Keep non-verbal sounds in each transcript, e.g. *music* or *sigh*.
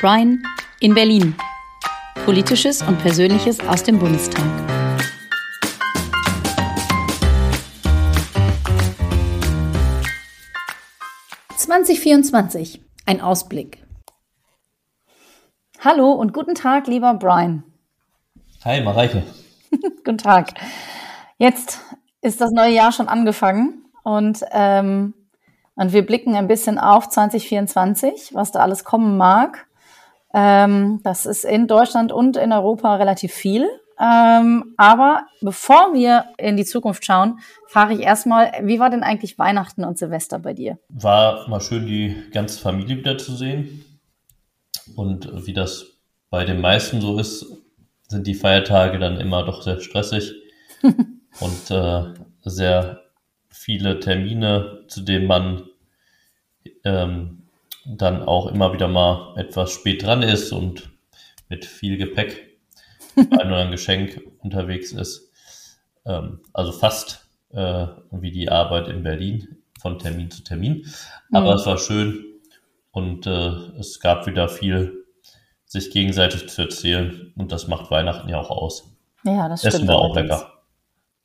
Brian in Berlin. Politisches und Persönliches aus dem Bundestag. ...2024. Ein Ausblick. Hallo und guten Tag, lieber Brian. Hi, Mareike. *laughs* guten Tag. Jetzt ist das neue Jahr schon angefangen und, ähm, und wir blicken ein bisschen auf 2024, was da alles kommen mag. Ähm, das ist in Deutschland und in Europa relativ viel. Ähm, aber bevor wir in die Zukunft schauen, frage ich erstmal, wie war denn eigentlich Weihnachten und Silvester bei dir? War mal schön, die ganze Familie wiederzusehen. Und wie das bei den meisten so ist, sind die Feiertage dann immer doch sehr stressig *laughs* und äh, sehr viele Termine, zu denen man ähm, dann auch immer wieder mal etwas spät dran ist und mit viel Gepäck *laughs* ein oder ein Geschenk unterwegs ist. Ähm, also fast äh, wie die Arbeit in Berlin von Termin zu Termin. Aber mhm. es war schön und äh, es gab wieder viel sich gegenseitig zu erzählen und das macht Weihnachten ja auch aus. Ja, das Essen stimmt. war auch lecker.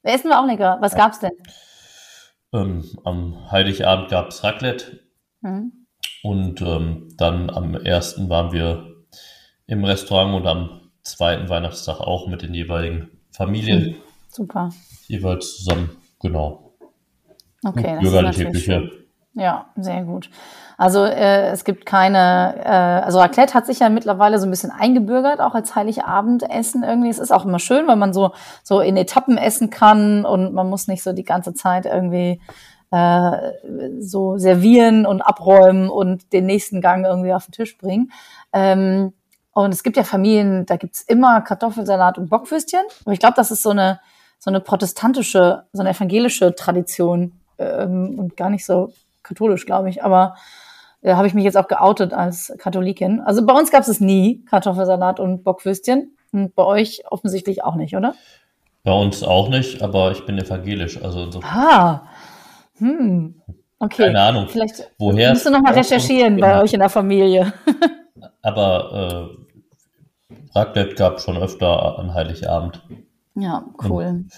Essen war auch lecker. Was ja. gab's denn? Ähm, am Heiligabend gab es Raclette. Mhm. Und ähm, dann am ersten waren wir im Restaurant und am zweiten Weihnachtstag auch mit den jeweiligen Familien. Mhm. Super. Jeweils zusammen, genau. Okay, das ist natürlich schön. Ja, sehr gut. Also äh, es gibt keine, äh, also Raclette hat sich ja mittlerweile so ein bisschen eingebürgert, auch als Heiligabendessen irgendwie. Es ist auch immer schön, weil man so so in Etappen essen kann und man muss nicht so die ganze Zeit irgendwie äh, so servieren und abräumen und den nächsten Gang irgendwie auf den Tisch bringen. Ähm, und es gibt ja Familien, da gibt's immer Kartoffelsalat und Bockwürstchen. Aber ich glaube, das ist so eine so eine protestantische, so eine evangelische Tradition ähm, und gar nicht so katholisch, glaube ich. Aber da äh, habe ich mich jetzt auch geoutet als Katholikin. Also bei uns gab es nie Kartoffelsalat und Bockwürstchen. Und bei euch offensichtlich auch nicht, oder? Bei uns auch nicht, aber ich bin evangelisch. Also so. Ah, hm. Okay. Keine Ahnung. Vielleicht woher musst du noch mal recherchieren bei euch in der Familie. *laughs* aber äh, Raclette gab schon öfter an Heiligabend. Ja, cool. Und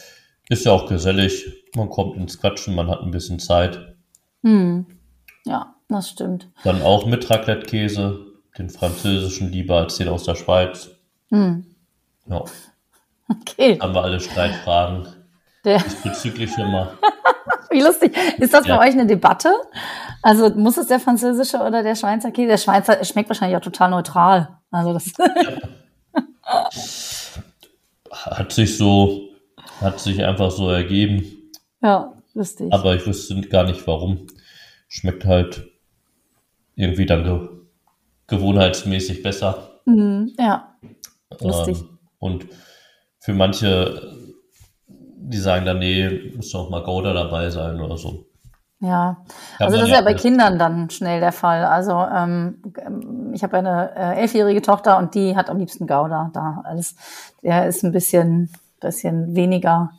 ist ja auch gesellig. Man kommt ins Quatschen, man hat ein bisschen Zeit. Hm. Ja, das stimmt. Dann auch mit Raclette-Käse, den französischen lieber als den aus der Schweiz. Hm. Ja. *laughs* Okay. Haben wir alle Streitfragen. Der. Bezüglich immer. *laughs* *laughs* Wie lustig. Ist das ja. bei euch eine Debatte? Also muss es der französische oder der Schweizer Käse? Der Schweizer schmeckt wahrscheinlich auch total neutral. Also das. *laughs* hat sich so, hat sich einfach so ergeben. Ja, lustig. Aber ich wüsste gar nicht warum. Schmeckt halt irgendwie dann ge gewohnheitsmäßig besser. Mhm, ja, lustig. Ähm, und für manche, die sagen dann, nee, muss doch mal Gouda dabei sein oder so. Ja, also das ist ja bei Kindern dann schnell der Fall. Also ähm, ich habe eine äh, elfjährige Tochter und die hat am liebsten Gouda. Da alles, der ist ein bisschen, bisschen weniger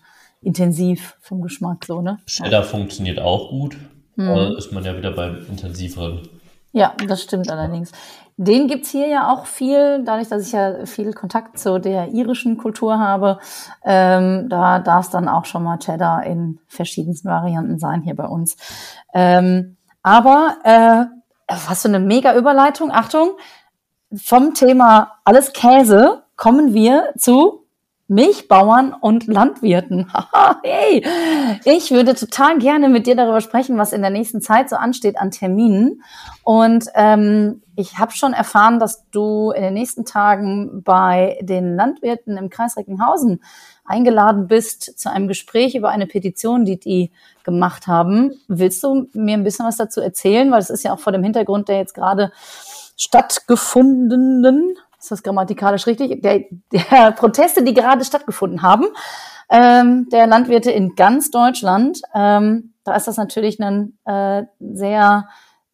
intensiv vom Geschmack so ne. Cheddar ja. funktioniert auch gut. Hm. Ist man ja wieder beim intensiveren. Ja, das stimmt allerdings. Den gibt's hier ja auch viel, dadurch, dass ich ja viel Kontakt zu der irischen Kultur habe. Ähm, da darf es dann auch schon mal Cheddar in verschiedensten Varianten sein hier bei uns. Ähm, aber äh, hast du eine mega Überleitung? Achtung, vom Thema alles Käse kommen wir zu Milchbauern und Landwirten. *laughs* hey, ich würde total gerne mit dir darüber sprechen, was in der nächsten Zeit so ansteht an Terminen. Und ähm, ich habe schon erfahren, dass du in den nächsten Tagen bei den Landwirten im Kreis Recklinghausen eingeladen bist zu einem Gespräch über eine Petition, die die gemacht haben. Willst du mir ein bisschen was dazu erzählen? Weil es ist ja auch vor dem Hintergrund der jetzt gerade stattgefundenen ist das grammatikalisch richtig, der, der Proteste, die gerade stattgefunden haben, ähm, der Landwirte in ganz Deutschland. Ähm, da ist das natürlich ein äh, sehr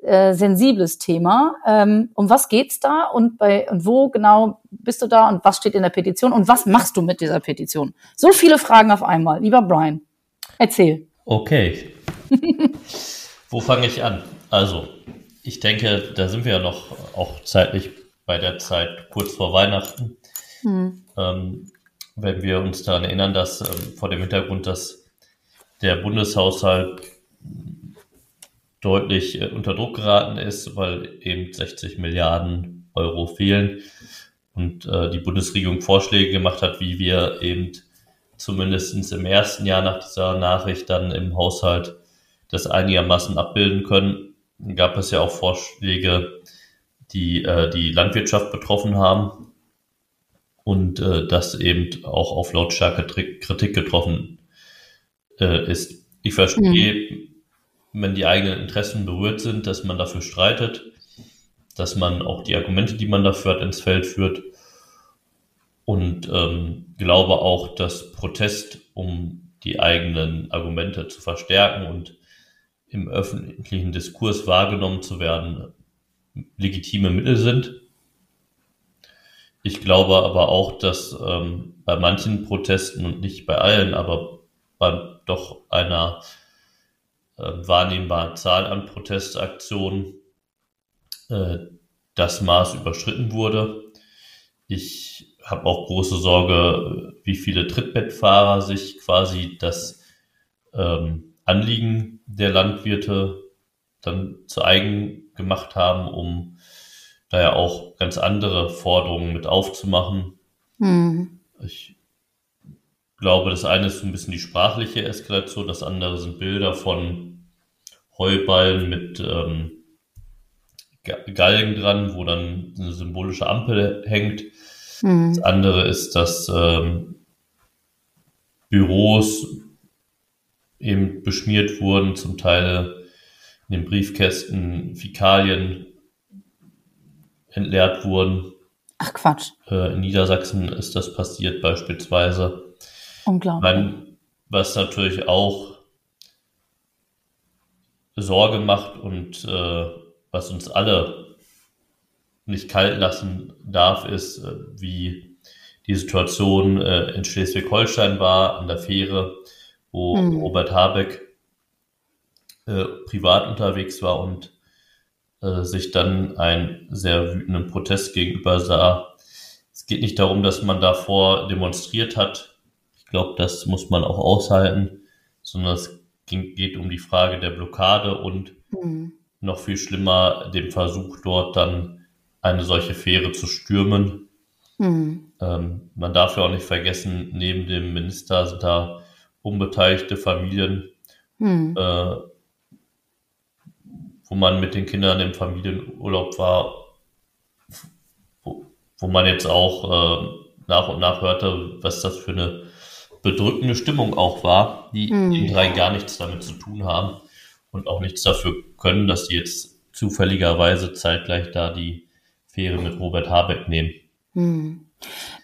äh, sensibles Thema. Ähm, um was geht's da und bei und wo genau bist du da und was steht in der Petition und was machst du mit dieser Petition? So viele Fragen auf einmal. Lieber Brian, erzähl. Okay. *laughs* wo fange ich an? Also, ich denke, da sind wir ja noch auch zeitlich bei der Zeit kurz vor Weihnachten. Mhm. Ähm, wenn wir uns daran erinnern, dass ähm, vor dem Hintergrund, dass der Bundeshaushalt deutlich äh, unter Druck geraten ist, weil eben 60 Milliarden Euro fehlen und äh, die Bundesregierung Vorschläge gemacht hat, wie wir eben zumindest im ersten Jahr nach dieser Nachricht dann im Haushalt das einigermaßen abbilden können, gab es ja auch Vorschläge, die äh, die Landwirtschaft betroffen haben und äh, das eben auch auf lautstarke Kritik getroffen äh, ist. Ich verstehe, mhm. Wenn die eigenen Interessen berührt sind, dass man dafür streitet, dass man auch die Argumente, die man dafür hat, ins Feld führt und ähm, glaube auch, dass Protest, um die eigenen Argumente zu verstärken und im öffentlichen Diskurs wahrgenommen zu werden, legitime Mittel sind. Ich glaube aber auch, dass ähm, bei manchen Protesten und nicht bei allen, aber bei doch einer äh, wahrnehmbaren Zahl an Protestaktionen äh, das Maß überschritten wurde. Ich habe auch große Sorge, wie viele Trittbettfahrer sich quasi das ähm, Anliegen der Landwirte dann zu eigen gemacht haben, um da ja auch ganz andere Forderungen mit aufzumachen. Mhm. Ich glaube, das eine ist so ein bisschen die sprachliche Eskalation, das andere sind Bilder von Heuballen mit ähm, Galgen dran, wo dann eine symbolische Ampel hängt. Mhm. Das andere ist, dass ähm, Büros eben beschmiert wurden, zum Teil in den Briefkästen Fäkalien entleert wurden. Ach Quatsch. Äh, in Niedersachsen ist das passiert beispielsweise. Unglaublich. Meine, was natürlich auch Sorge macht und äh, was uns alle nicht kalt lassen darf, ist, äh, wie die Situation äh, in Schleswig-Holstein war, an der Fähre, wo mhm. Robert Habeck äh, privat unterwegs war und äh, sich dann einen sehr wütenden Protest gegenüber sah. Es geht nicht darum, dass man davor demonstriert hat. Ich glaube, das muss man auch aushalten, sondern es ging, geht um die Frage der Blockade und mhm. noch viel schlimmer dem Versuch dort dann eine solche Fähre zu stürmen. Mhm. Ähm, man darf ja auch nicht vergessen, neben dem Minister sind da unbeteiligte Familien, mhm. äh, wo man mit den Kindern im Familienurlaub war, wo, wo man jetzt auch äh, nach und nach hörte, was das für eine bedrückende Stimmung auch war, die mhm. in drei gar nichts damit zu tun haben und auch nichts dafür können, dass sie jetzt zufälligerweise zeitgleich da die Fähre mit Robert Habeck nehmen. Mhm.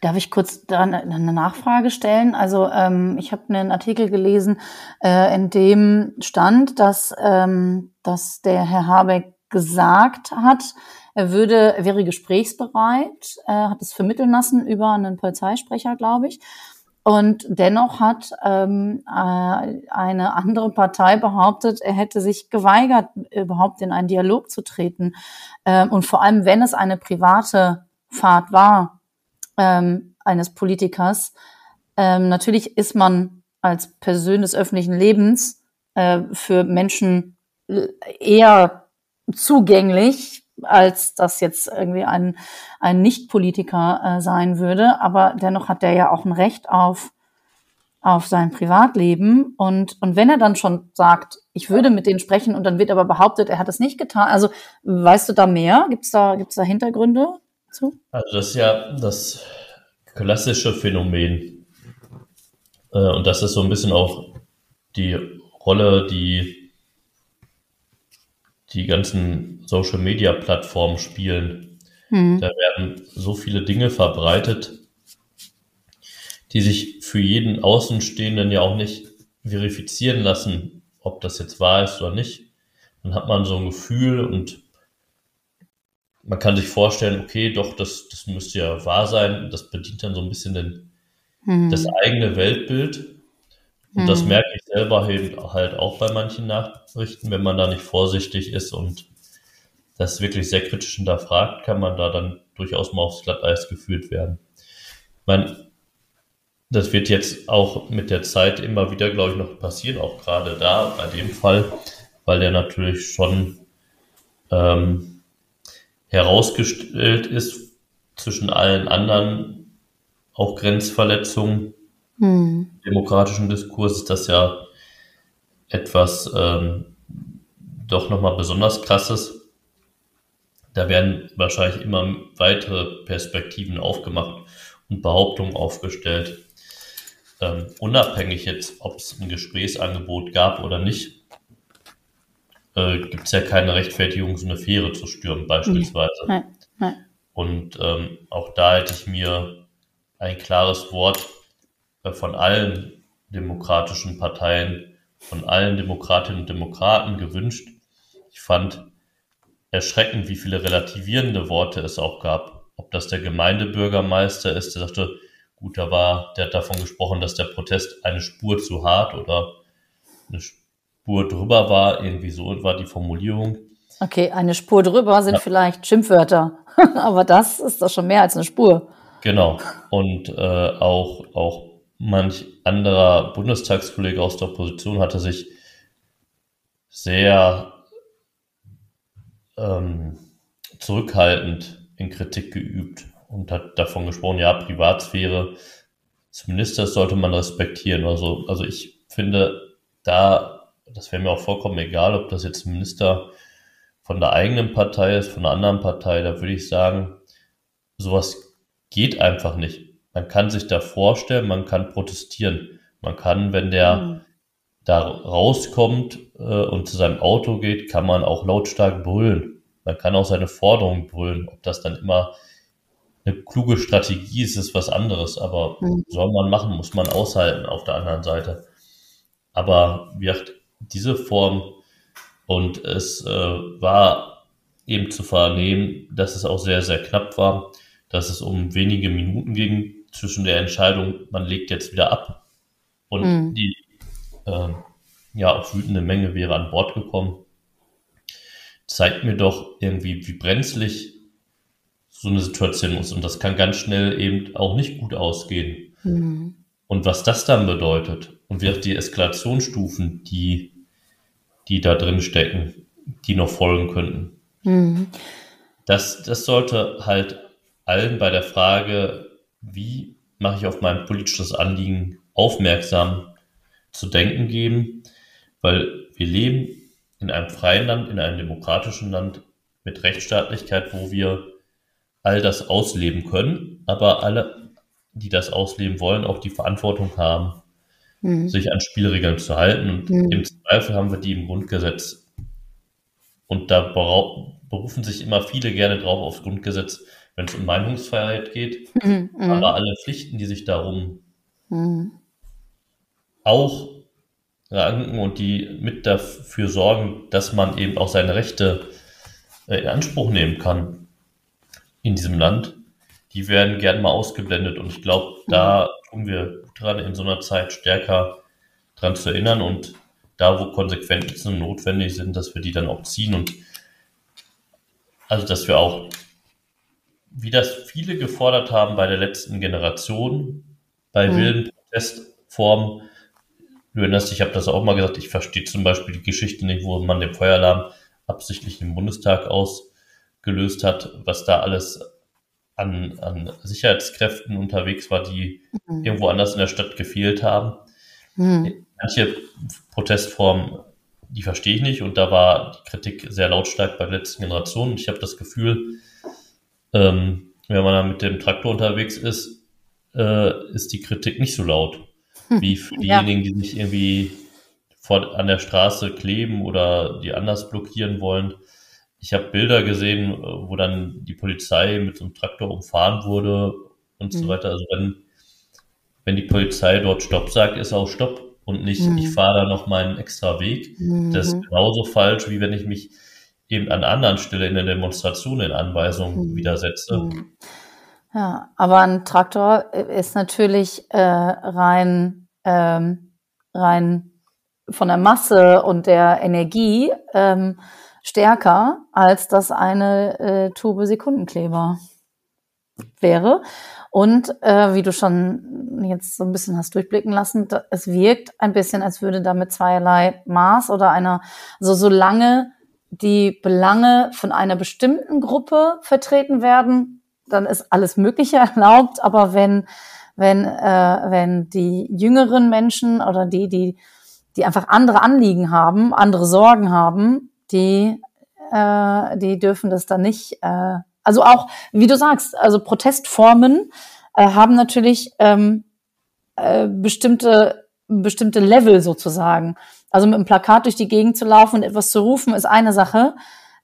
Darf ich kurz da eine Nachfrage stellen? Also ähm, ich habe einen Artikel gelesen, äh, in dem stand, dass, ähm, dass der Herr Habeck gesagt hat, er würde, er wäre gesprächsbereit, er hat es vermitteln lassen über einen Polizeisprecher, glaube ich. Und dennoch hat ähm, äh, eine andere Partei behauptet, er hätte sich geweigert, überhaupt in einen Dialog zu treten. Ähm, und vor allem, wenn es eine private Fahrt war, ähm, eines Politikers. Ähm, natürlich ist man als Person des öffentlichen Lebens äh, für Menschen eher zugänglich, als das jetzt irgendwie ein, ein Nicht-Politiker äh, sein würde. Aber dennoch hat der ja auch ein Recht auf, auf sein Privatleben. Und, und wenn er dann schon sagt, ich würde mit denen sprechen und dann wird aber behauptet, er hat es nicht getan. Also weißt du da mehr? Gibt es da, gibt's da Hintergründe? zu? Also das ist ja das klassische Phänomen. Äh, und das ist so ein bisschen auch die Rolle, die die ganzen Social-Media-Plattformen spielen. Mhm. Da werden so viele Dinge verbreitet, die sich für jeden Außenstehenden ja auch nicht verifizieren lassen, ob das jetzt wahr ist oder nicht. Dann hat man so ein Gefühl und man kann sich vorstellen, okay, doch, das, das müsste ja wahr sein. Das bedient dann so ein bisschen den, hm. das eigene Weltbild. Und hm. das merke ich selber halt auch bei manchen Nachrichten, wenn man da nicht vorsichtig ist und das wirklich sehr kritisch hinterfragt, kann man da dann durchaus mal aufs Glatteis geführt werden. Meine, das wird jetzt auch mit der Zeit immer wieder, glaube ich, noch passieren, auch gerade da bei dem Fall, weil der natürlich schon ähm, herausgestellt ist zwischen allen anderen auch Grenzverletzungen hm. demokratischen Diskurs ist das ja etwas ähm, doch nochmal besonders krasses. Da werden wahrscheinlich immer weitere Perspektiven aufgemacht und Behauptungen aufgestellt. Ähm, unabhängig jetzt, ob es ein Gesprächsangebot gab oder nicht, äh, gibt es ja keine Rechtfertigung, so eine Fähre zu stürmen, beispielsweise. Nein, nein. Und ähm, auch da hätte ich mir ein klares Wort äh, von allen demokratischen Parteien, von allen Demokratinnen und Demokraten gewünscht. Ich fand erschreckend, wie viele relativierende Worte es auch gab. Ob das der Gemeindebürgermeister ist, der sagte, gut, da war, der hat davon gesprochen, dass der Protest eine Spur zu hart oder eine Spur drüber war, irgendwie so war die Formulierung. Okay, eine Spur drüber sind ja. vielleicht Schimpfwörter, *laughs* aber das ist doch schon mehr als eine Spur. Genau. Und äh, auch, auch manch anderer Bundestagskollege aus der Opposition hatte sich sehr ähm, zurückhaltend in Kritik geübt und hat davon gesprochen, ja, Privatsphäre des Ministers sollte man respektieren. Also, also ich finde, da, das wäre mir auch vollkommen egal, ob das jetzt ein Minister von der eigenen Partei ist, von einer anderen Partei, da würde ich sagen, sowas geht einfach nicht man kann sich da vorstellen, man kann protestieren. Man kann, wenn der mhm. Da rauskommt äh, und zu seinem Auto geht, kann man auch lautstark brüllen. Man kann auch seine Forderungen brüllen. Ob das dann immer eine kluge Strategie ist, ist was anderes. Aber mhm. soll man machen, muss man aushalten auf der anderen Seite. Aber wie gesagt, diese Form und es äh, war eben zu vernehmen, dass es auch sehr, sehr knapp war, dass es um wenige Minuten ging, zwischen der Entscheidung, man legt jetzt wieder ab und mhm. die äh, ja auch wütende Menge wäre an Bord gekommen, zeigt mir doch irgendwie, wie brenzlig so eine Situation ist. Und das kann ganz schnell eben auch nicht gut ausgehen. Mhm. Und was das dann bedeutet und wie auch die Eskalationsstufen, die, die da drin stecken, die noch folgen könnten. Mhm. Das, das sollte halt allen bei der Frage wie mache ich auf mein politisches Anliegen aufmerksam zu denken geben, weil wir leben in einem freien Land, in einem demokratischen Land mit Rechtsstaatlichkeit, wo wir all das ausleben können, aber alle, die das ausleben wollen, auch die Verantwortung haben, mhm. sich an Spielregeln zu halten. Und mhm. im Zweifel haben wir die im Grundgesetz. Und da berufen sich immer viele gerne drauf aufs Grundgesetz, wenn es um Meinungsfreiheit geht, mhm, mhm, aber alle Pflichten, die sich darum mhm. Auch ranken und die mit dafür sorgen, dass man eben auch seine Rechte äh, in Anspruch nehmen kann in diesem Land, die werden gern mal ausgeblendet. Und ich glaube, da tun wir dran, in so einer Zeit stärker dran zu erinnern und da, wo Konsequenzen notwendig sind, dass wir die dann auch ziehen und also, dass wir auch wie das viele gefordert haben bei der letzten Generation, bei mhm. wilden Protestformen. Du erinnerst dich, ich habe das auch mal gesagt, ich verstehe zum Beispiel die Geschichte nicht, wo man den Feueralarm absichtlich im Bundestag ausgelöst hat, was da alles an, an Sicherheitskräften unterwegs war, die mhm. irgendwo anders in der Stadt gefehlt haben. Mhm. Manche Protestformen, die verstehe ich nicht und da war die Kritik sehr lautstark bei der letzten Generation. Ich habe das Gefühl, ähm, wenn man dann mit dem Traktor unterwegs ist, äh, ist die Kritik nicht so laut. Wie *laughs* für diejenigen, ja. die sich irgendwie vor, an der Straße kleben oder die anders blockieren wollen. Ich habe Bilder gesehen, wo dann die Polizei mit so einem Traktor umfahren wurde und mhm. so hm. weiter. Also wenn, wenn die Polizei dort Stopp sagt, ist auch Stopp und nicht, mhm. ich fahre da noch meinen extra Weg. Mhm. Das ist mhm. genauso falsch, wie wenn ich mich eben an anderen Stelle in der Demonstration in Anweisungen widersetze. Ja, aber ein Traktor ist natürlich äh, rein, ähm, rein von der Masse und der Energie ähm, stärker als das eine äh, Tube Sekundenkleber. wäre. Und äh, wie du schon jetzt so ein bisschen hast durchblicken lassen, da, es wirkt ein bisschen, als würde damit zweierlei Maß oder einer, so also solange die Belange von einer bestimmten Gruppe vertreten werden, dann ist alles Mögliche *laughs* erlaubt. Aber wenn wenn äh, wenn die jüngeren Menschen oder die die die einfach andere Anliegen haben, andere Sorgen haben, die äh, die dürfen das dann nicht. Äh, also auch, wie du sagst, also Protestformen äh, haben natürlich ähm, äh, bestimmte bestimmte Level sozusagen. Also mit einem Plakat durch die Gegend zu laufen und etwas zu rufen, ist eine Sache.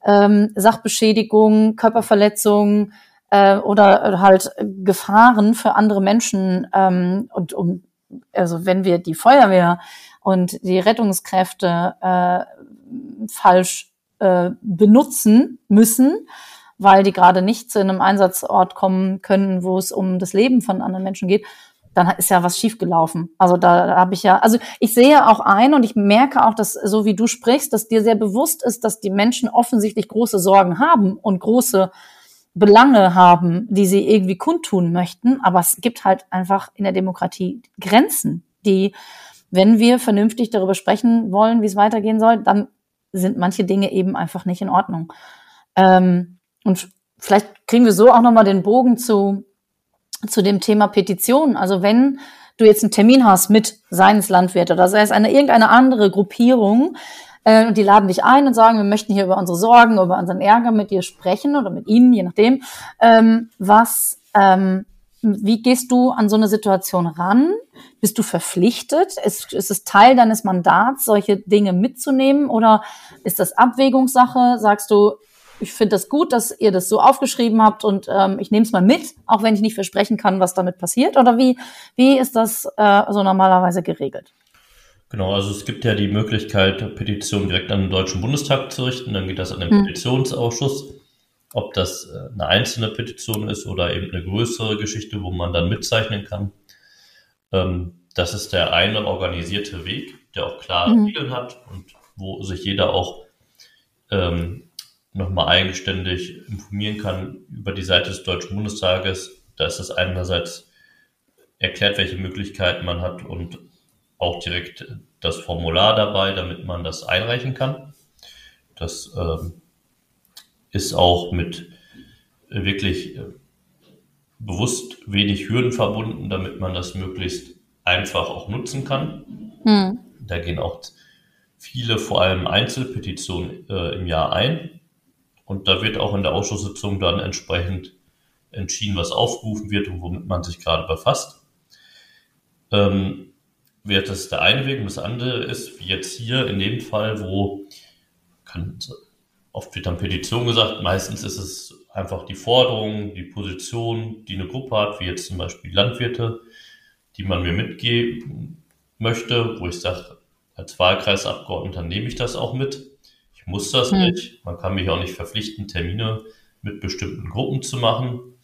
Ähm, Sachbeschädigung, Körperverletzung äh, oder halt Gefahren für andere Menschen ähm, und um also wenn wir die Feuerwehr und die Rettungskräfte äh, falsch äh, benutzen müssen, weil die gerade nicht zu einem Einsatzort kommen können, wo es um das Leben von anderen Menschen geht, dann ist ja was schiefgelaufen. Also da, da habe ich ja, also ich sehe auch ein und ich merke auch, dass so wie du sprichst, dass dir sehr bewusst ist, dass die Menschen offensichtlich große Sorgen haben und große Belange haben, die sie irgendwie kundtun möchten. Aber es gibt halt einfach in der Demokratie Grenzen, die, wenn wir vernünftig darüber sprechen wollen, wie es weitergehen soll, dann sind manche Dinge eben einfach nicht in Ordnung. Ähm, und vielleicht kriegen wir so auch nochmal den Bogen zu, zu dem Thema Petition. Also wenn du jetzt einen Termin hast mit seines Landwirte oder sei es eine irgendeine andere Gruppierung, äh, und die laden dich ein und sagen, wir möchten hier über unsere Sorgen, über unseren Ärger mit dir sprechen oder mit ihnen, je nachdem. Ähm, was, ähm, wie gehst du an so eine Situation ran? Bist du verpflichtet? Ist, ist es Teil deines Mandats, solche Dinge mitzunehmen? Oder ist das Abwägungssache? Sagst du, ich finde das gut, dass ihr das so aufgeschrieben habt und ähm, ich nehme es mal mit, auch wenn ich nicht versprechen kann, was damit passiert? Oder wie, wie ist das äh, so normalerweise geregelt? Genau, also es gibt ja die Möglichkeit, Petitionen direkt an den Deutschen Bundestag zu richten, dann geht das an den hm. Petitionsausschuss. Ob das äh, eine einzelne Petition ist oder eben eine größere Geschichte, wo man dann mitzeichnen kann. Ähm, das ist der eine organisierte Weg, der auch klare mhm. Regeln hat und wo sich jeder auch ähm, nochmal eigenständig informieren kann über die Seite des Deutschen Bundestages. Da ist es einerseits erklärt, welche Möglichkeiten man hat und auch direkt das Formular dabei, damit man das einreichen kann. Das ähm, ist auch mit wirklich äh, bewusst wenig Hürden verbunden, damit man das möglichst einfach auch nutzen kann. Hm. Da gehen auch viele, vor allem Einzelpetitionen äh, im Jahr ein. Und da wird auch in der Ausschusssitzung dann entsprechend entschieden, was aufgerufen wird und womit man sich gerade befasst. Ähm, wird das der eine Weg und das andere ist, wie jetzt hier in dem Fall, wo kann, oft wird dann Petition gesagt, meistens ist es einfach die Forderung, die Position, die eine Gruppe hat, wie jetzt zum Beispiel Landwirte, die man mir mitgeben möchte, wo ich sage, als Wahlkreisabgeordneter nehme ich das auch mit muss das hm. nicht. Man kann mich auch nicht verpflichten, Termine mit bestimmten Gruppen zu machen.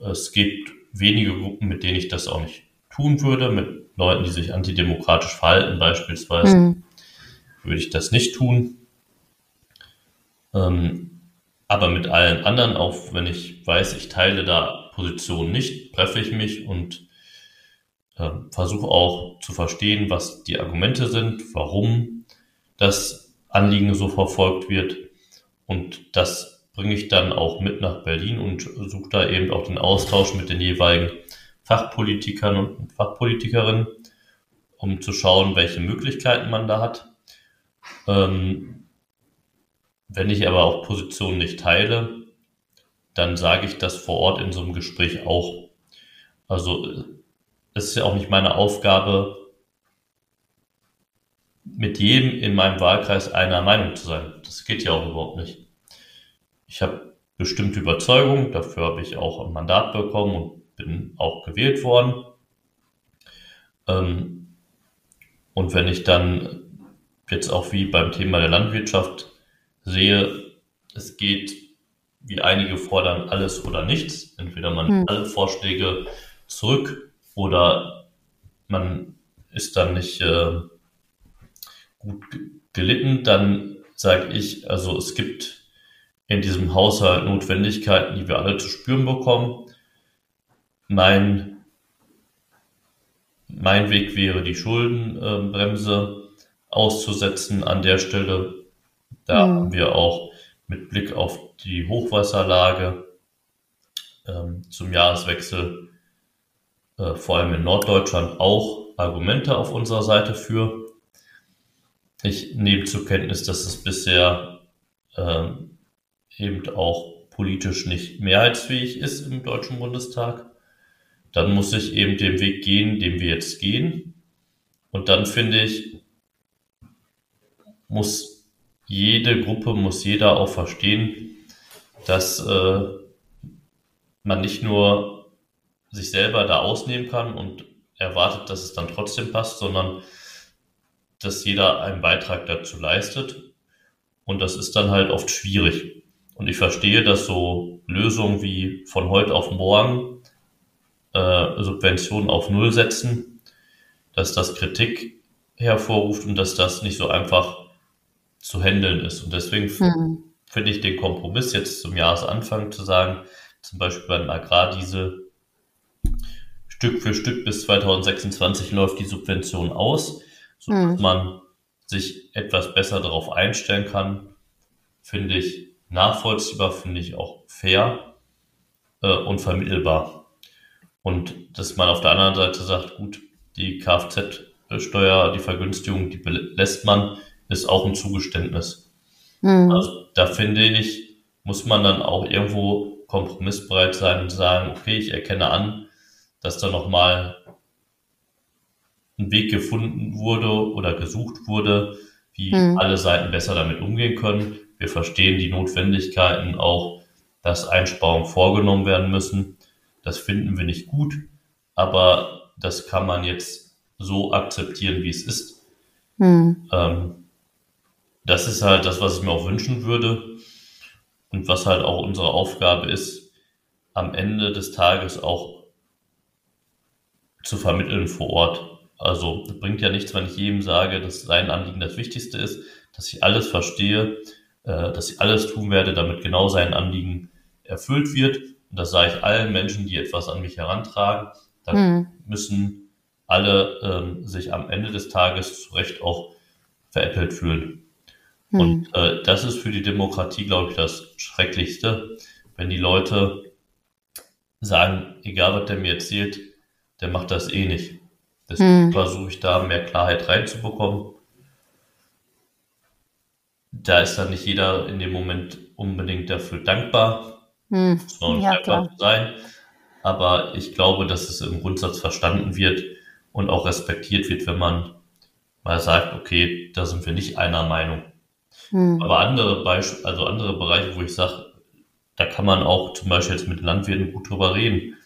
Es gibt wenige Gruppen, mit denen ich das auch nicht tun würde. Mit Leuten, die sich antidemokratisch verhalten, beispielsweise, hm. würde ich das nicht tun. Ähm, aber mit allen anderen, auch wenn ich weiß, ich teile da Positionen nicht, treffe ich mich und äh, versuche auch zu verstehen, was die Argumente sind, warum das Anliegen so verfolgt wird. Und das bringe ich dann auch mit nach Berlin und suche da eben auch den Austausch mit den jeweiligen Fachpolitikern und Fachpolitikerinnen, um zu schauen, welche Möglichkeiten man da hat. Ähm, wenn ich aber auch Positionen nicht teile, dann sage ich das vor Ort in so einem Gespräch auch. Also es ist ja auch nicht meine Aufgabe, mit jedem in meinem Wahlkreis einer Meinung zu sein. Das geht ja auch überhaupt nicht. Ich habe bestimmte Überzeugungen, dafür habe ich auch ein Mandat bekommen und bin auch gewählt worden. Ähm, und wenn ich dann jetzt auch wie beim Thema der Landwirtschaft sehe, es geht, wie einige fordern, alles oder nichts. Entweder man hm. alle Vorschläge zurück oder man ist dann nicht äh, gut gelitten, dann sage ich, also es gibt in diesem Haushalt Notwendigkeiten, die wir alle zu spüren bekommen. Mein, mein Weg wäre, die Schuldenbremse auszusetzen an der Stelle. Da mhm. haben wir auch mit Blick auf die Hochwasserlage ähm, zum Jahreswechsel äh, vor allem in Norddeutschland auch Argumente auf unserer Seite für. Ich nehme zur Kenntnis, dass es bisher ähm, eben auch politisch nicht mehrheitsfähig ist im Deutschen Bundestag. Dann muss ich eben den Weg gehen, den wir jetzt gehen. Und dann finde ich, muss jede Gruppe, muss jeder auch verstehen, dass äh, man nicht nur sich selber da ausnehmen kann und erwartet, dass es dann trotzdem passt, sondern dass jeder einen Beitrag dazu leistet. Und das ist dann halt oft schwierig. Und ich verstehe, dass so Lösungen wie von heute auf morgen äh, Subventionen auf Null setzen, dass das Kritik hervorruft und dass das nicht so einfach zu handeln ist. Und deswegen hm. finde ich den Kompromiss jetzt zum Jahresanfang zu sagen, zum Beispiel beim Agrardiesel, Stück für Stück bis 2026 läuft die Subvention aus, sodass hm. man sich etwas besser darauf einstellen kann, finde ich nachvollziehbar, finde ich auch fair äh, und vermittelbar. Und dass man auf der anderen Seite sagt, gut, die Kfz-Steuer, die Vergünstigung, die lässt man, ist auch ein Zugeständnis. Mhm. Also da finde ich, muss man dann auch irgendwo kompromissbereit sein und sagen, okay, ich erkenne an, dass da nochmal ein Weg gefunden wurde oder gesucht wurde, wie mhm. alle Seiten besser damit umgehen können. Wir verstehen die Notwendigkeiten auch, dass Einsparungen vorgenommen werden müssen. Das finden wir nicht gut, aber das kann man jetzt so akzeptieren, wie es ist. Mhm. Ähm, das ist halt das, was ich mir auch wünschen würde und was halt auch unsere Aufgabe ist, am Ende des Tages auch zu vermitteln vor Ort. Also bringt ja nichts, wenn ich jedem sage, dass sein Anliegen das Wichtigste ist, dass ich alles verstehe, äh, dass ich alles tun werde, damit genau sein Anliegen erfüllt wird. Und das sage ich allen Menschen, die etwas an mich herantragen. Dann hm. müssen alle ähm, sich am Ende des Tages zu Recht auch veräppelt fühlen. Hm. Und äh, das ist für die Demokratie, glaube ich, das Schrecklichste, wenn die Leute sagen, egal was der mir erzählt, der macht das eh nicht. Deswegen hm. versuche ich da mehr Klarheit reinzubekommen. Da ist dann nicht jeder in dem Moment unbedingt dafür dankbar. Hm. Man ja, dankbar sein. Aber ich glaube, dass es im Grundsatz verstanden wird und auch respektiert wird, wenn man mal sagt, okay, da sind wir nicht einer Meinung. Hm. Aber andere Beispiele, also andere Bereiche, wo ich sage, da kann man auch zum Beispiel jetzt mit Landwirten gut drüber reden.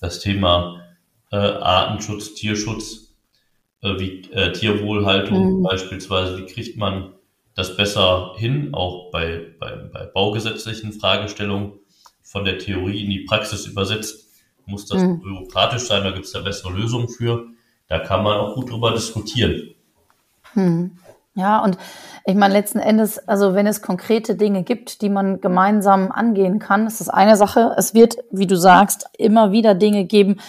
Das Thema äh, Artenschutz, Tierschutz, äh, wie äh, Tierwohlhaltung hm. beispielsweise, wie kriegt man das besser hin, auch bei, bei, bei baugesetzlichen Fragestellungen von der Theorie in die Praxis übersetzt. Muss das hm. bürokratisch sein, da gibt es da bessere Lösungen für. Da kann man auch gut drüber diskutieren. Hm. Ja, und ich meine, letzten Endes, also wenn es konkrete Dinge gibt, die man gemeinsam angehen kann, ist das eine Sache. Es wird, wie du sagst, immer wieder Dinge geben,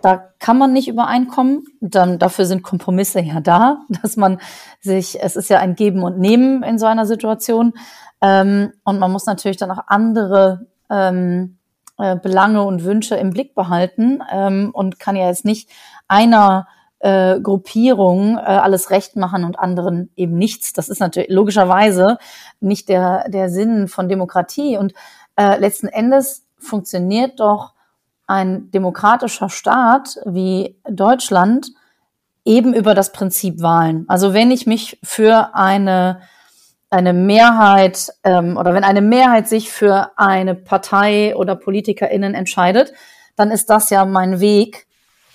da kann man nicht übereinkommen. Dann dafür sind Kompromisse ja da, *laughs* dass man sich, es ist ja ein Geben und Nehmen in so einer Situation. Ähm, und man muss natürlich dann auch andere ähm, äh, Belange und Wünsche im Blick behalten ähm, und kann ja jetzt nicht einer äh, Gruppierung äh, alles recht machen und anderen eben nichts. Das ist natürlich logischerweise nicht der, der Sinn von Demokratie. Und äh, letzten Endes funktioniert doch ein demokratischer Staat wie Deutschland eben über das Prinzip Wahlen. Also wenn ich mich für eine eine Mehrheit ähm, oder wenn eine Mehrheit sich für eine Partei oder PolitikerInnen entscheidet, dann ist das ja mein Weg,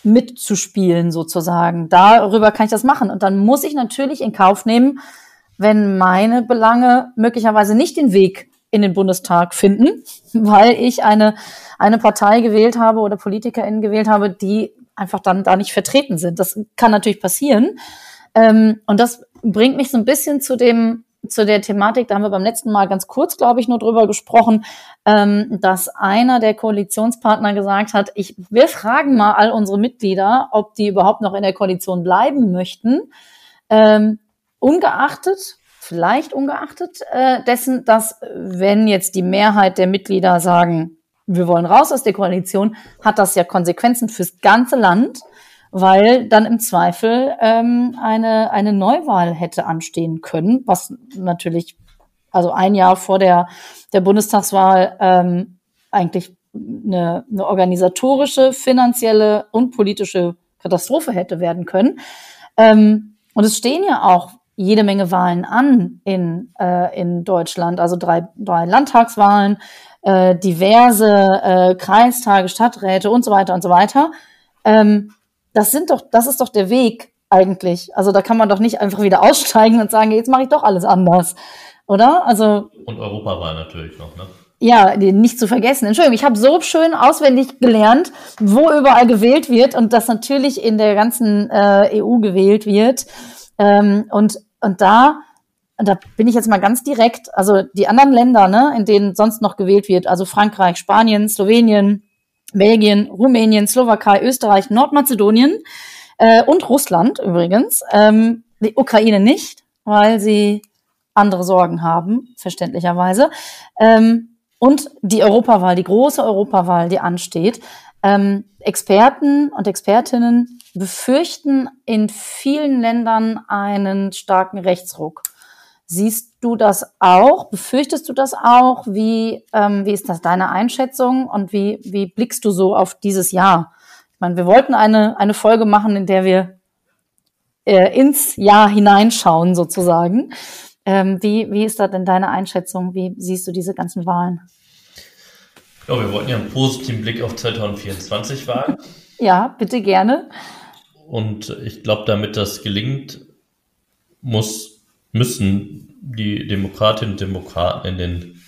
mitzuspielen sozusagen. Darüber kann ich das machen. Und dann muss ich natürlich in Kauf nehmen, wenn meine Belange möglicherweise nicht den Weg in den Bundestag finden, *laughs* weil ich eine, eine Partei gewählt habe oder PolitikerInnen gewählt habe, die einfach dann da nicht vertreten sind. Das kann natürlich passieren. Ähm, und das bringt mich so ein bisschen zu dem zu der Thematik, da haben wir beim letzten Mal ganz kurz, glaube ich, nur drüber gesprochen, ähm, dass einer der Koalitionspartner gesagt hat, ich, wir fragen mal all unsere Mitglieder, ob die überhaupt noch in der Koalition bleiben möchten, ähm, ungeachtet, vielleicht ungeachtet äh, dessen, dass wenn jetzt die Mehrheit der Mitglieder sagen, wir wollen raus aus der Koalition, hat das ja Konsequenzen fürs ganze Land weil dann im Zweifel ähm, eine, eine Neuwahl hätte anstehen können, was natürlich also ein Jahr vor der, der Bundestagswahl ähm, eigentlich eine, eine organisatorische, finanzielle und politische Katastrophe hätte werden können. Ähm, und es stehen ja auch jede Menge Wahlen an in, äh, in Deutschland, also drei, drei Landtagswahlen, äh, diverse äh, Kreistage, Stadträte und so weiter und so weiter. Ähm, das sind doch, das ist doch der Weg eigentlich. Also da kann man doch nicht einfach wieder *laughs* aussteigen und sagen, jetzt mache ich doch alles anders, oder? Also und Europawahl natürlich noch, ne? Ja, nicht zu vergessen. Entschuldigung, ich habe so schön auswendig gelernt, wo überall gewählt wird und dass natürlich in der ganzen äh, EU gewählt wird. Ähm, und, und da, da bin ich jetzt mal ganz direkt, also die anderen Länder, ne, in denen sonst noch gewählt wird, also Frankreich, Spanien, Slowenien, Belgien, Rumänien, Slowakei, Österreich, Nordmazedonien äh, und Russland übrigens. Ähm, die Ukraine nicht, weil sie andere Sorgen haben, verständlicherweise. Ähm, und die Europawahl, die große Europawahl, die ansteht. Ähm, Experten und Expertinnen befürchten in vielen Ländern einen starken Rechtsruck. Siehst du das auch? Befürchtest du das auch? Wie, ähm, wie ist das deine Einschätzung und wie, wie blickst du so auf dieses Jahr? Ich meine, wir wollten eine, eine Folge machen, in der wir äh, ins Jahr hineinschauen sozusagen. Ähm, wie, wie ist da denn deine Einschätzung? Wie siehst du diese ganzen Wahlen? Ja, wir wollten ja einen positiven Blick auf 2024 wagen. ja, bitte gerne. Und ich glaube, damit das gelingt, muss müssen die Demokratinnen und Demokraten in den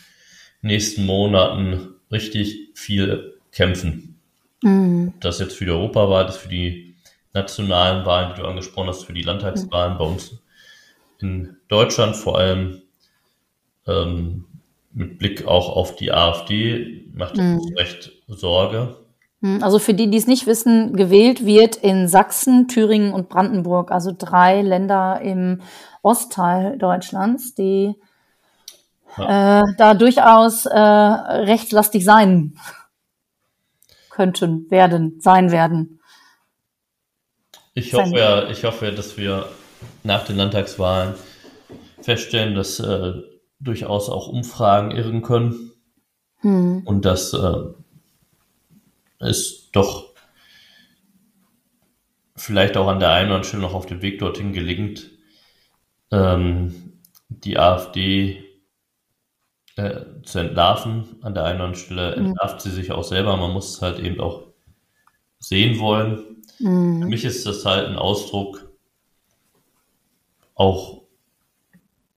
nächsten Monaten richtig viel kämpfen. Mhm. Das jetzt für die Europawahl, das für die nationalen Wahlen, die du angesprochen hast, für die Landtagswahlen mhm. bei uns in Deutschland, vor allem ähm, mit Blick auch auf die AfD, macht mhm. uns recht Sorge. Hm, also für die, die es nicht wissen, gewählt wird in Sachsen, Thüringen und Brandenburg, also drei Länder im Ostteil Deutschlands, die ja. äh, da durchaus äh, rechtslastig sein könnten, werden, sein werden. Ich hoffe ja, ich hoffe, dass wir nach den Landtagswahlen feststellen, dass äh, durchaus auch Umfragen irren können hm. und dass äh, es doch vielleicht auch an der einen oder anderen Stelle noch auf dem Weg dorthin gelingt, ähm, die AfD äh, zu entlarven. An der einen oder anderen Stelle mhm. entlarvt sie sich auch selber. Man muss es halt eben auch sehen wollen. Mhm. Für mich ist das halt ein Ausdruck auch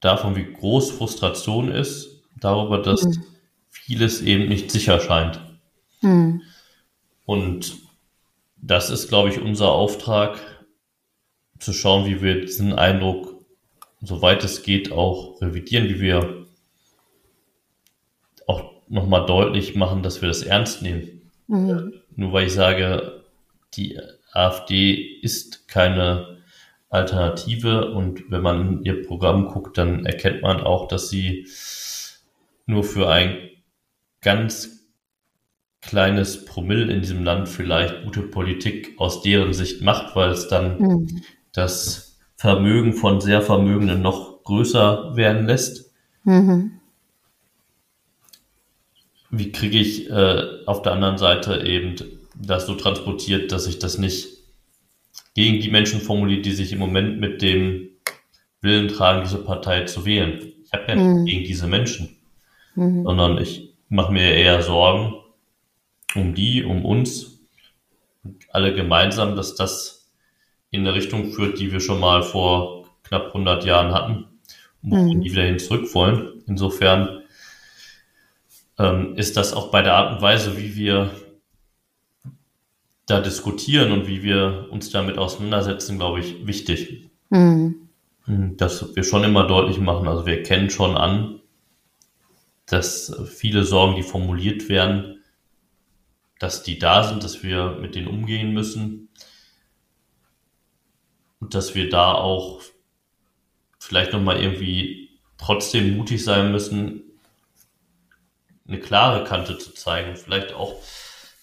davon, wie groß Frustration ist, darüber, dass mhm. vieles eben nicht sicher scheint. Mhm. Und das ist, glaube ich, unser Auftrag, zu schauen, wie wir diesen Eindruck, soweit es geht, auch revidieren, wie wir auch nochmal deutlich machen, dass wir das ernst nehmen. Mhm. Nur weil ich sage, die AfD ist keine Alternative und wenn man in ihr Programm guckt, dann erkennt man auch, dass sie nur für ein ganz kleines Promille in diesem Land vielleicht gute Politik aus deren Sicht macht, weil es dann mhm. das Vermögen von sehr Vermögenden noch größer werden lässt. Mhm. Wie kriege ich äh, auf der anderen Seite eben das so transportiert, dass ich das nicht gegen die Menschen formuliere, die sich im Moment mit dem Willen tragen, diese Partei zu wählen. Ich habe ja mhm. gegen diese Menschen, mhm. sondern ich mache mir eher Sorgen, um die, um uns, alle gemeinsam, dass das in eine Richtung führt, die wir schon mal vor knapp 100 Jahren hatten und wo mhm. wir wieder hin zurück wollen. Insofern ähm, ist das auch bei der Art und Weise, wie wir da diskutieren und wie wir uns damit auseinandersetzen, glaube ich, wichtig. Mhm. hm, dass wir schon immer deutlich machen, also wir kennen schon an, dass viele Sorgen, die formuliert werden, dass die da sind, dass wir mit denen umgehen müssen und dass wir da auch vielleicht nochmal irgendwie trotzdem mutig sein müssen, eine klare Kante zu zeigen. Vielleicht auch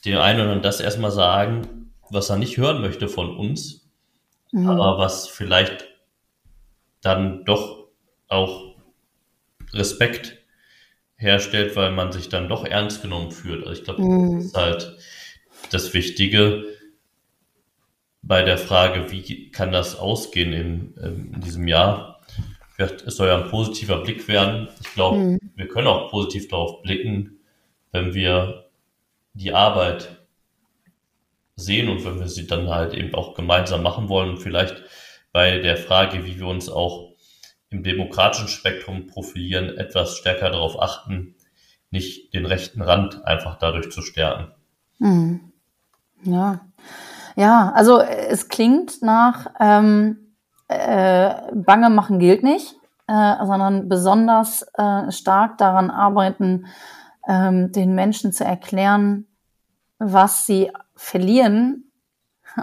den einen oder anderen das erstmal sagen, was er nicht hören möchte von uns, mhm. aber was vielleicht dann doch auch Respekt herstellt, weil man sich dann doch ernst genommen fühlt. Also ich glaube, mhm. das ist halt das Wichtige bei der Frage, wie kann das ausgehen in, in diesem Jahr. Es soll ja ein positiver Blick werden. Ich glaube, mhm. wir können auch positiv darauf blicken, wenn wir die Arbeit sehen und wenn wir sie dann halt eben auch gemeinsam machen wollen und vielleicht bei der Frage, wie wir uns auch im demokratischen Spektrum profilieren, etwas stärker darauf achten, nicht den rechten Rand einfach dadurch zu stärken. Hm. Ja. Ja, also es klingt nach ähm, äh, Bange machen gilt nicht, äh, sondern besonders äh, stark daran arbeiten, ähm, den Menschen zu erklären, was sie verlieren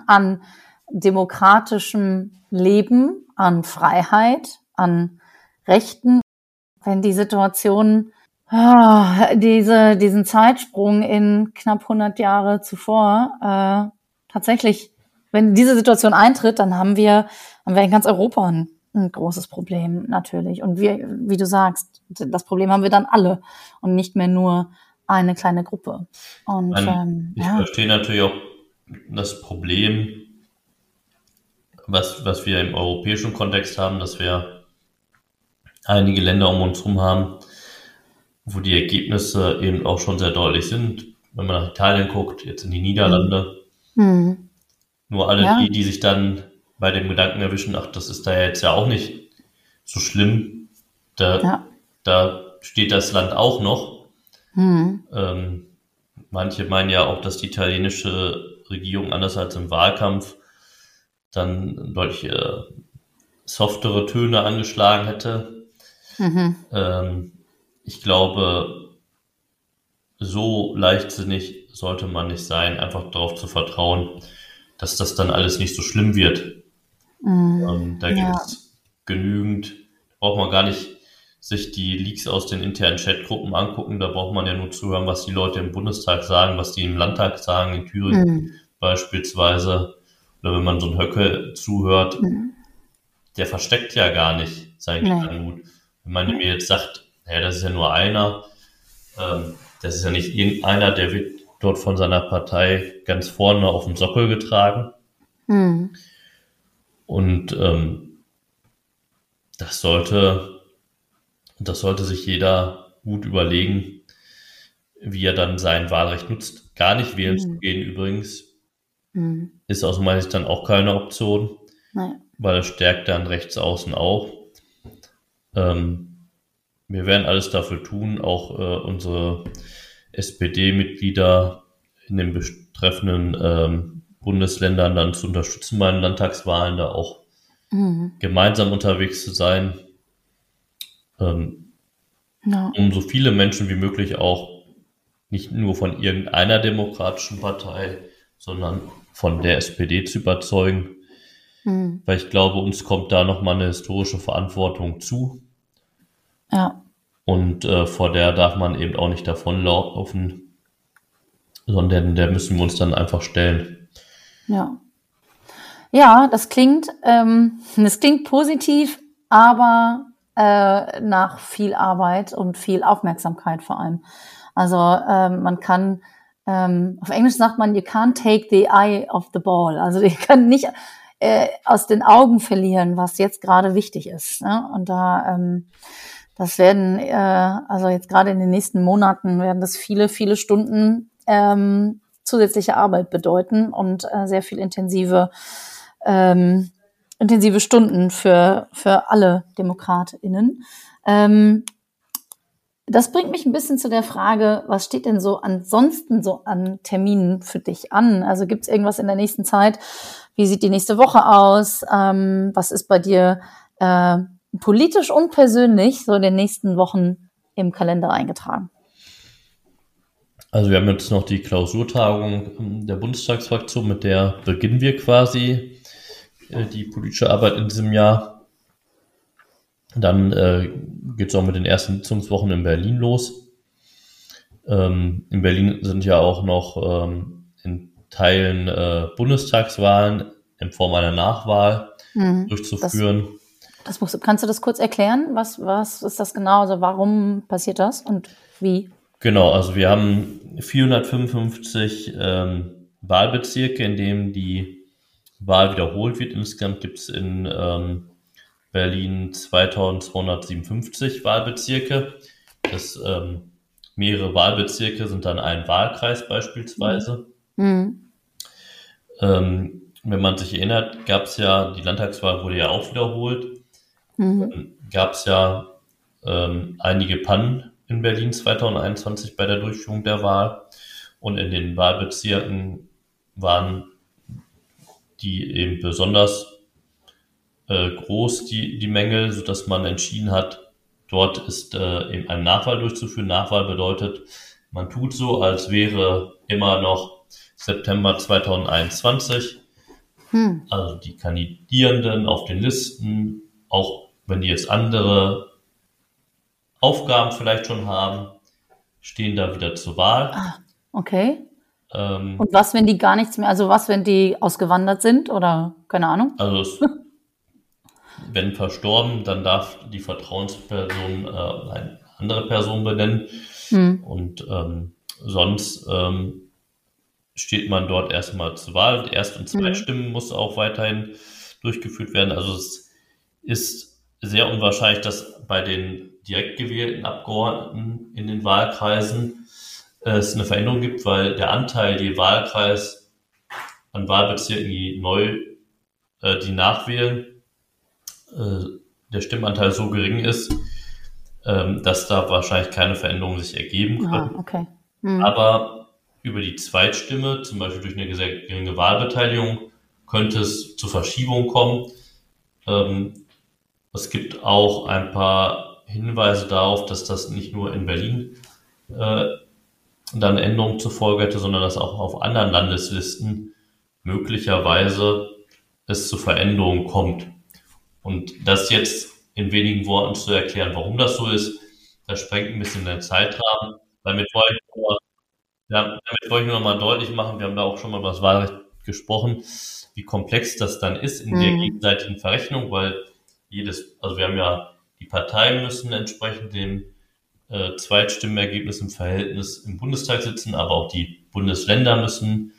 an demokratischem Leben, an Freiheit, an Rechten, wenn die Situation, oh, diese, diesen Zeitsprung in knapp 100 Jahre zuvor, äh, tatsächlich, wenn diese Situation eintritt, dann haben wir, haben wir in ganz Europa ein, ein großes Problem natürlich. Und wir, wie du sagst, das Problem haben wir dann alle und nicht mehr nur eine kleine Gruppe. Und, ähm, ich ja. verstehe natürlich auch das Problem, was, was wir im europäischen Kontext haben, dass wir einige Länder um uns herum haben, wo die Ergebnisse eben auch schon sehr deutlich sind. Wenn man nach Italien guckt, jetzt in die Niederlande, mhm. nur alle ja. die, die sich dann bei dem Gedanken erwischen, ach, das ist da jetzt ja auch nicht so schlimm, da, ja. da steht das Land auch noch. Mhm. Ähm, manche meinen ja auch, dass die italienische Regierung anders als im Wahlkampf dann deutlich äh, softere Töne angeschlagen hätte. Mhm. Ähm, ich glaube, so leichtsinnig sollte man nicht sein, einfach darauf zu vertrauen, dass das dann alles nicht so schlimm wird. Mhm. Ähm, da ja. gibt es genügend, braucht man gar nicht sich die Leaks aus den internen Chatgruppen angucken, da braucht man ja nur zuhören, was die Leute im Bundestag sagen, was die im Landtag sagen, in Thüringen mhm. beispielsweise. Oder wenn man so ein Höcke zuhört, mhm. der versteckt ja gar nicht seinen nee. Gedankengut. Wenn man mir jetzt sagt, naja, das ist ja nur einer, ähm, das ist ja nicht irgendeiner, der wird dort von seiner Partei ganz vorne auf dem Sockel getragen. Mhm. Und ähm, das sollte, das sollte sich jeder gut überlegen, wie er dann sein Wahlrecht nutzt. Gar nicht wählen mhm. zu gehen übrigens, mhm. ist aus meiner Sicht dann auch keine Option, Nein. weil es stärkt dann rechts außen auch. Ähm, wir werden alles dafür tun, auch äh, unsere SPD-Mitglieder in den betreffenden ähm, Bundesländern dann zu unterstützen bei den Landtagswahlen, da auch mhm. gemeinsam unterwegs zu sein, ähm, ja. um so viele Menschen wie möglich auch nicht nur von irgendeiner demokratischen Partei, sondern von der SPD zu überzeugen. Mhm. Weil ich glaube, uns kommt da nochmal eine historische Verantwortung zu. Ja. Und äh, vor der darf man eben auch nicht davonlaufen, sondern der müssen wir uns dann einfach stellen. Ja. Ja, das klingt, ähm, *laughs* das klingt positiv, aber äh, nach viel Arbeit und viel Aufmerksamkeit vor allem. Also ähm, man kann, ähm, auf Englisch sagt man, you can't take the eye of the ball. Also *laughs* ihr könnt nicht äh, aus den Augen verlieren, was jetzt gerade wichtig ist. Ne? Und da, ähm, das werden, äh, also jetzt gerade in den nächsten Monaten werden das viele, viele Stunden ähm, zusätzliche Arbeit bedeuten und äh, sehr viel intensive, ähm, intensive Stunden für, für alle DemokratInnen. Ähm, das bringt mich ein bisschen zu der Frage, was steht denn so ansonsten so an Terminen für dich an? Also gibt es irgendwas in der nächsten Zeit, wie sieht die nächste Woche aus? Ähm, was ist bei dir äh, politisch und persönlich so in den nächsten Wochen im Kalender eingetragen? Also wir haben jetzt noch die Klausurtagung der Bundestagsfraktion, mit der beginnen wir quasi äh, die politische Arbeit in diesem Jahr. Dann äh, geht es auch mit den ersten Sitzungswochen in Berlin los. Ähm, in Berlin sind ja auch noch ähm, in Teilen äh, Bundestagswahlen in Form einer Nachwahl mhm, durchzuführen. Das, musst, kannst du das kurz erklären? Was, was ist das genau? Also warum passiert das und wie? Genau, also wir haben 455 ähm, Wahlbezirke, in denen die Wahl wiederholt wird. Insgesamt gibt es in ähm, Berlin 2257 Wahlbezirke. Das ähm, mehrere Wahlbezirke sind dann ein Wahlkreis beispielsweise. Mhm. Ähm, wenn man sich erinnert, gab es ja, die Landtagswahl wurde ja auch wiederholt. Mhm. Gab es ja ähm, einige Pannen in Berlin 2021 bei der Durchführung der Wahl. Und in den Wahlbezirken waren die eben besonders äh, groß, die, die Mängel, sodass man entschieden hat, dort ist äh, eben eine Nachwahl durchzuführen. Nachwahl bedeutet, man tut so, als wäre immer noch September 2021. Hm. Also die Kandidierenden auf den Listen, auch wenn die jetzt andere Aufgaben vielleicht schon haben, stehen da wieder zur Wahl. Ah, okay. Ähm, Und was, wenn die gar nichts mehr, also was, wenn die ausgewandert sind oder keine Ahnung? Also es, *laughs* wenn verstorben, dann darf die Vertrauensperson äh, eine andere Person benennen. Hm. Und ähm, sonst ähm, steht man dort erstmal zur Wahl. Erst- und Zweitstimmen hm. muss auch weiterhin durchgeführt werden. Also es ist sehr unwahrscheinlich, dass bei den direkt gewählten Abgeordneten in den Wahlkreisen äh, es eine Veränderung gibt, weil der Anteil, die Wahlkreis an Wahlbezirken, die neu, äh, die nachwählen, äh, der Stimmanteil so gering ist, ähm, dass da wahrscheinlich keine Veränderungen sich ergeben können. Ah, okay. Hm. Aber über die Zweitstimme, zum Beispiel durch eine sehr geringe Wahlbeteiligung, könnte es zu Verschiebungen kommen. Ähm, es gibt auch ein paar Hinweise darauf, dass das nicht nur in Berlin äh, dann Änderungen zur Folge hätte, sondern dass auch auf anderen Landeslisten möglicherweise es zu Veränderungen kommt. Und das jetzt in wenigen Worten zu erklären, warum das so ist, das sprengt ein bisschen den Zeitrahmen. Damit wollte ich nur, ja, damit wollte ich nur mal deutlich machen, wir haben da auch schon mal über das Wahlrecht gesprochen, wie komplex das dann ist in mhm. der gegenseitigen Verrechnung, weil jedes, also wir haben ja die Parteien müssen entsprechend dem äh, Zweitstimmenergebnis im Verhältnis im Bundestag sitzen, aber auch die Bundesländer müssen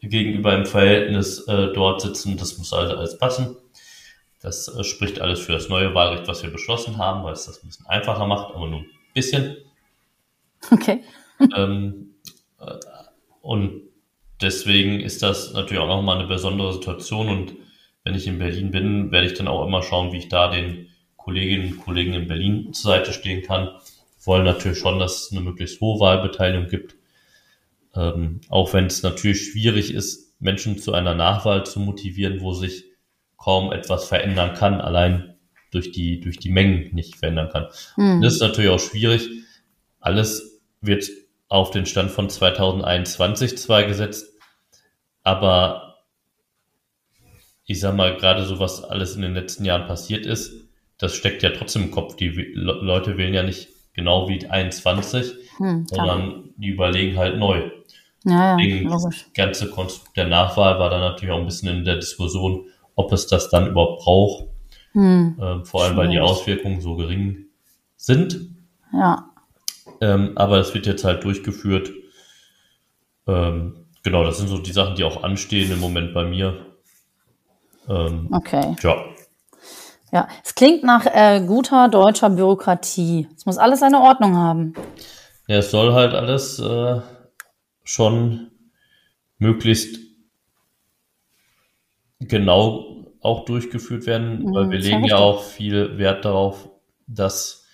gegenüber im Verhältnis äh, dort sitzen. Das muss also alles passen. Das äh, spricht alles für das neue Wahlrecht, was wir beschlossen haben, weil es das ein bisschen einfacher macht, aber nur ein bisschen. Okay. ähm, äh, und deswegen ist das natürlich auch nochmal eine besondere Situation. Und wenn ich in Berlin bin, werde ich dann auch immer schauen, wie ich da den Kolleginnen und Kollegen in Berlin zur Seite stehen kann. Wir wollen natürlich schon, dass es eine möglichst hohe Wahlbeteiligung gibt. Ähm, auch wenn es natürlich schwierig ist, Menschen zu einer Nachwahl zu motivieren, wo sich kaum etwas verändern kann, allein durch die, durch die Mengen nicht verändern kann. Mhm. Das ist natürlich auch schwierig. Alles wird auf den Stand von 2021 zwar gesetzt, aber ich sag mal, gerade so was alles in den letzten Jahren passiert ist, das steckt ja trotzdem im Kopf. Die Leute wählen ja nicht genau wie 21, hm, sondern die überlegen halt neu. Ja, ja, logisch. Das ganze Konstrukt der Nachwahl war dann natürlich auch ein bisschen in der Diskussion, ob es das dann überhaupt braucht. Hm, ähm, vor allem, weil die Auswirkungen so gering sind. Ja. Ähm, aber es wird jetzt halt durchgeführt. Ähm, genau, das sind so die Sachen, die auch anstehen im Moment bei mir. Ähm, okay. Ja, ja, es klingt nach äh, guter deutscher Bürokratie. Es muss alles eine Ordnung haben. Ja, es soll halt alles äh, schon möglichst genau auch durchgeführt werden, mhm, weil wir legen ja auch viel Wert darauf, dass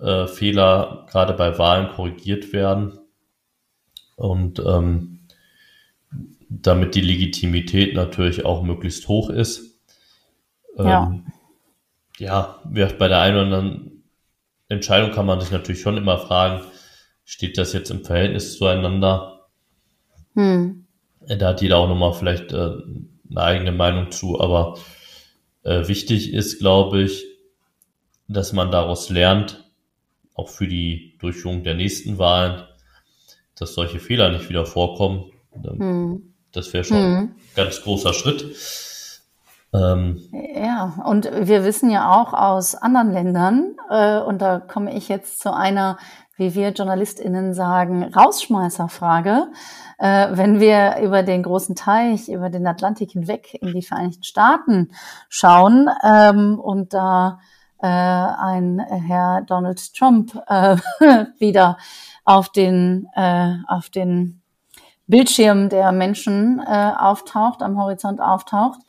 äh, Fehler gerade bei Wahlen korrigiert werden und ähm, damit die Legitimität natürlich auch möglichst hoch ist. Ähm, ja ja, bei der einen oder anderen Entscheidung kann man sich natürlich schon immer fragen, steht das jetzt im Verhältnis zueinander? Hm. Da hat jeder auch nochmal vielleicht äh, eine eigene Meinung zu, aber äh, wichtig ist, glaube ich, dass man daraus lernt, auch für die Durchführung der nächsten Wahlen, dass solche Fehler nicht wieder vorkommen. Hm. Das wäre schon hm. ein ganz großer Schritt. Ähm, ja, und wir wissen ja auch aus anderen Ländern, äh, und da komme ich jetzt zu einer, wie wir JournalistInnen sagen, Rausschmeißerfrage. Äh, wenn wir über den großen Teich, über den Atlantik hinweg in die Vereinigten Staaten schauen ähm, und da äh, ein Herr Donald Trump äh, *laughs* wieder auf den, äh, auf den Bildschirm der Menschen äh, auftaucht, am Horizont auftaucht,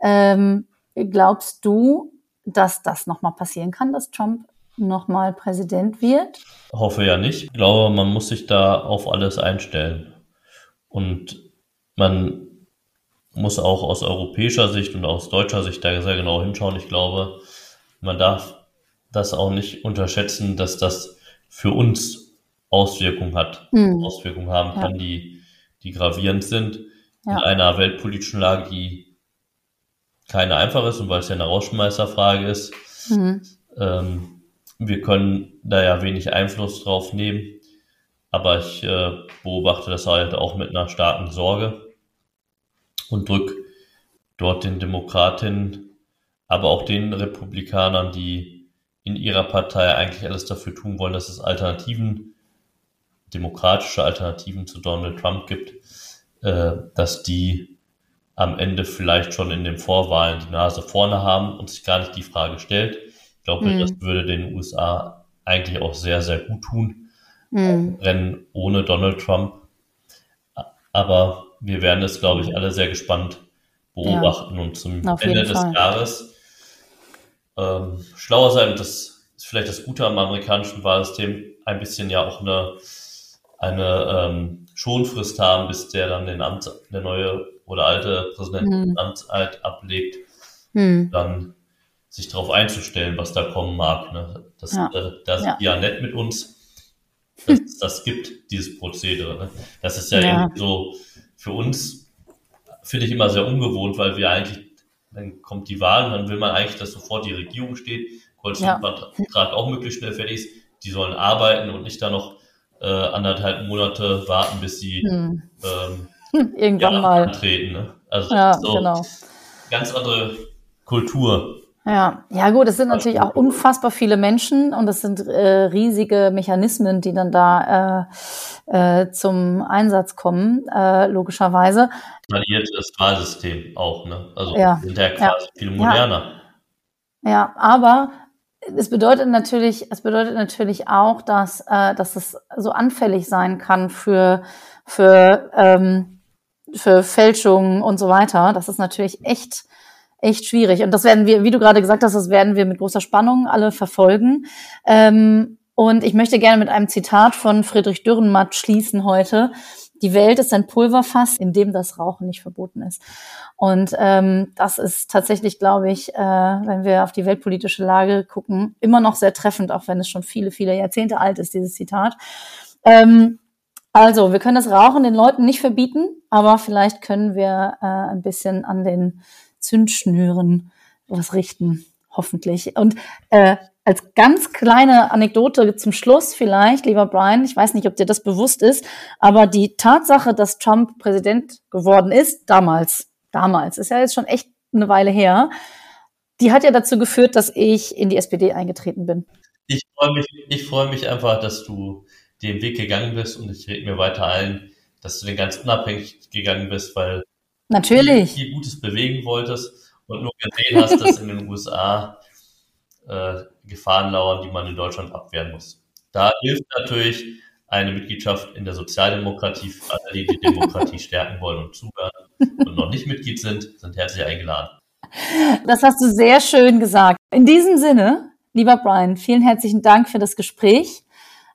ähm, glaubst du, dass das nochmal passieren kann, dass Trump nochmal Präsident wird? Hoffe ja nicht. Ich glaube, man muss sich da auf alles einstellen. Und man muss auch aus europäischer Sicht und aus deutscher Sicht da sehr genau hinschauen. Ich glaube, man darf das auch nicht unterschätzen, dass das für uns Auswirkungen hat, mhm. Auswirkungen haben kann, ja. die, die gravierend sind. Ja. In einer weltpolitischen Lage, die keine einfach ist und weil es ja eine Rausschmeißerfrage ist. Mhm. Ähm, wir können da ja wenig Einfluss drauf nehmen, aber ich äh, beobachte das halt auch mit einer starken Sorge und drück dort den Demokratinnen, aber auch den Republikanern, die in ihrer Partei eigentlich alles dafür tun wollen, dass es Alternativen, demokratische Alternativen zu Donald Trump gibt, äh, dass die am Ende vielleicht schon in den Vorwahlen die Nase vorne haben und sich gar nicht die Frage stellt. Ich glaube, mhm. das würde den USA eigentlich auch sehr, sehr gut tun. Mhm. Rennen ohne Donald Trump. Aber wir werden es, glaube ich, alle sehr gespannt beobachten ja. und zum Ende des Fall. Jahres ähm, schlauer sein. Das ist vielleicht das Gute am amerikanischen Wahlsystem, ein bisschen ja auch eine, eine ähm, Schonfrist haben, bis der dann den Amt, der neue oder alte Präsident mhm. Amtseid ablegt, mhm. dann sich darauf einzustellen, was da kommen mag. Ne? Das, ja. äh, das ja. ist ja nett mit uns, dass *laughs* es das gibt, dieses Prozedere. Ne? Das ist ja, ja. so für uns, finde ich immer sehr ungewohnt, weil wir eigentlich, dann kommt die Wahl und dann will man eigentlich, dass sofort die Regierung steht, Koalitionsvertrag ja. auch möglichst schnell fertig ist. Die sollen arbeiten und nicht da noch äh, anderthalb Monate warten, bis sie hm. ähm, *laughs* irgendwann ja, mal antreten. Ne? Also ja, so genau. ganz andere Kultur. Ja, ja gut, es sind natürlich auch unfassbar viele Menschen und es sind äh, riesige Mechanismen, die dann da äh, äh, zum Einsatz kommen, äh, logischerweise. das Wahlsystem auch, ne? Also ja, sind ja quasi ja, viel moderner. Ja. ja, aber es bedeutet natürlich, es bedeutet natürlich auch, dass, äh, dass es so anfällig sein kann für, für ähm, für Fälschungen und so weiter. Das ist natürlich echt, echt schwierig. Und das werden wir, wie du gerade gesagt hast, das werden wir mit großer Spannung alle verfolgen. Ähm, und ich möchte gerne mit einem Zitat von Friedrich Dürrenmatt schließen heute. Die Welt ist ein Pulverfass, in dem das Rauchen nicht verboten ist. Und ähm, das ist tatsächlich, glaube ich, äh, wenn wir auf die weltpolitische Lage gucken, immer noch sehr treffend, auch wenn es schon viele, viele Jahrzehnte alt ist, dieses Zitat. Ähm, also, wir können das Rauchen den Leuten nicht verbieten, aber vielleicht können wir äh, ein bisschen an den Zündschnüren was richten, hoffentlich. Und äh, als ganz kleine Anekdote zum Schluss vielleicht, lieber Brian, ich weiß nicht, ob dir das bewusst ist, aber die Tatsache, dass Trump Präsident geworden ist, damals, damals, ist ja jetzt schon echt eine Weile her, die hat ja dazu geführt, dass ich in die SPD eingetreten bin. Ich freue mich, ich freue mich einfach, dass du den Weg gegangen bist und ich rede mir weiter ein, dass du den ganz unabhängig gegangen bist, weil Natürlich. du viel Gutes bewegen wolltest und nur gesehen hast, dass in den *laughs* USA äh, Gefahren lauern, die man in Deutschland abwehren muss. Da hilft natürlich eine Mitgliedschaft in der Sozialdemokratie für alle, die die Demokratie *laughs* stärken wollen und zuhören und noch nicht Mitglied sind, sind herzlich eingeladen. Das hast du sehr schön gesagt. In diesem Sinne, lieber Brian, vielen herzlichen Dank für das Gespräch.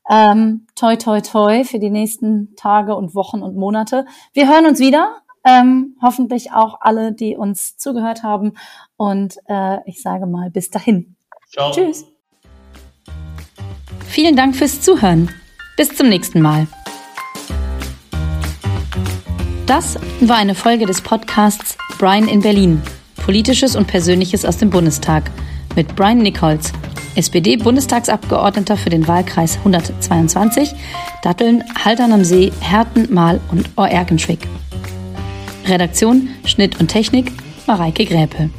Ähm, toi, toi, toi für die nächsten Tage und Wochen und Monate. Wir hören uns wieder. Ähm, hoffentlich auch alle, die uns zugehört haben. Und äh, ich sage mal, bis dahin. Ciao. Tschüss. Vielen Dank fürs Zuhören. Bis zum nächsten Mal. Das war eine Folge des Podcasts Brian in Berlin. Politisches und Persönliches aus dem Bundestag mit Brian Nichols, SPD-Bundestagsabgeordneter für den Wahlkreis 122, Datteln, Haltern am See, Herten, Mahl und Oerkenschwick. Redaktion, Schnitt und Technik Mareike Gräpe.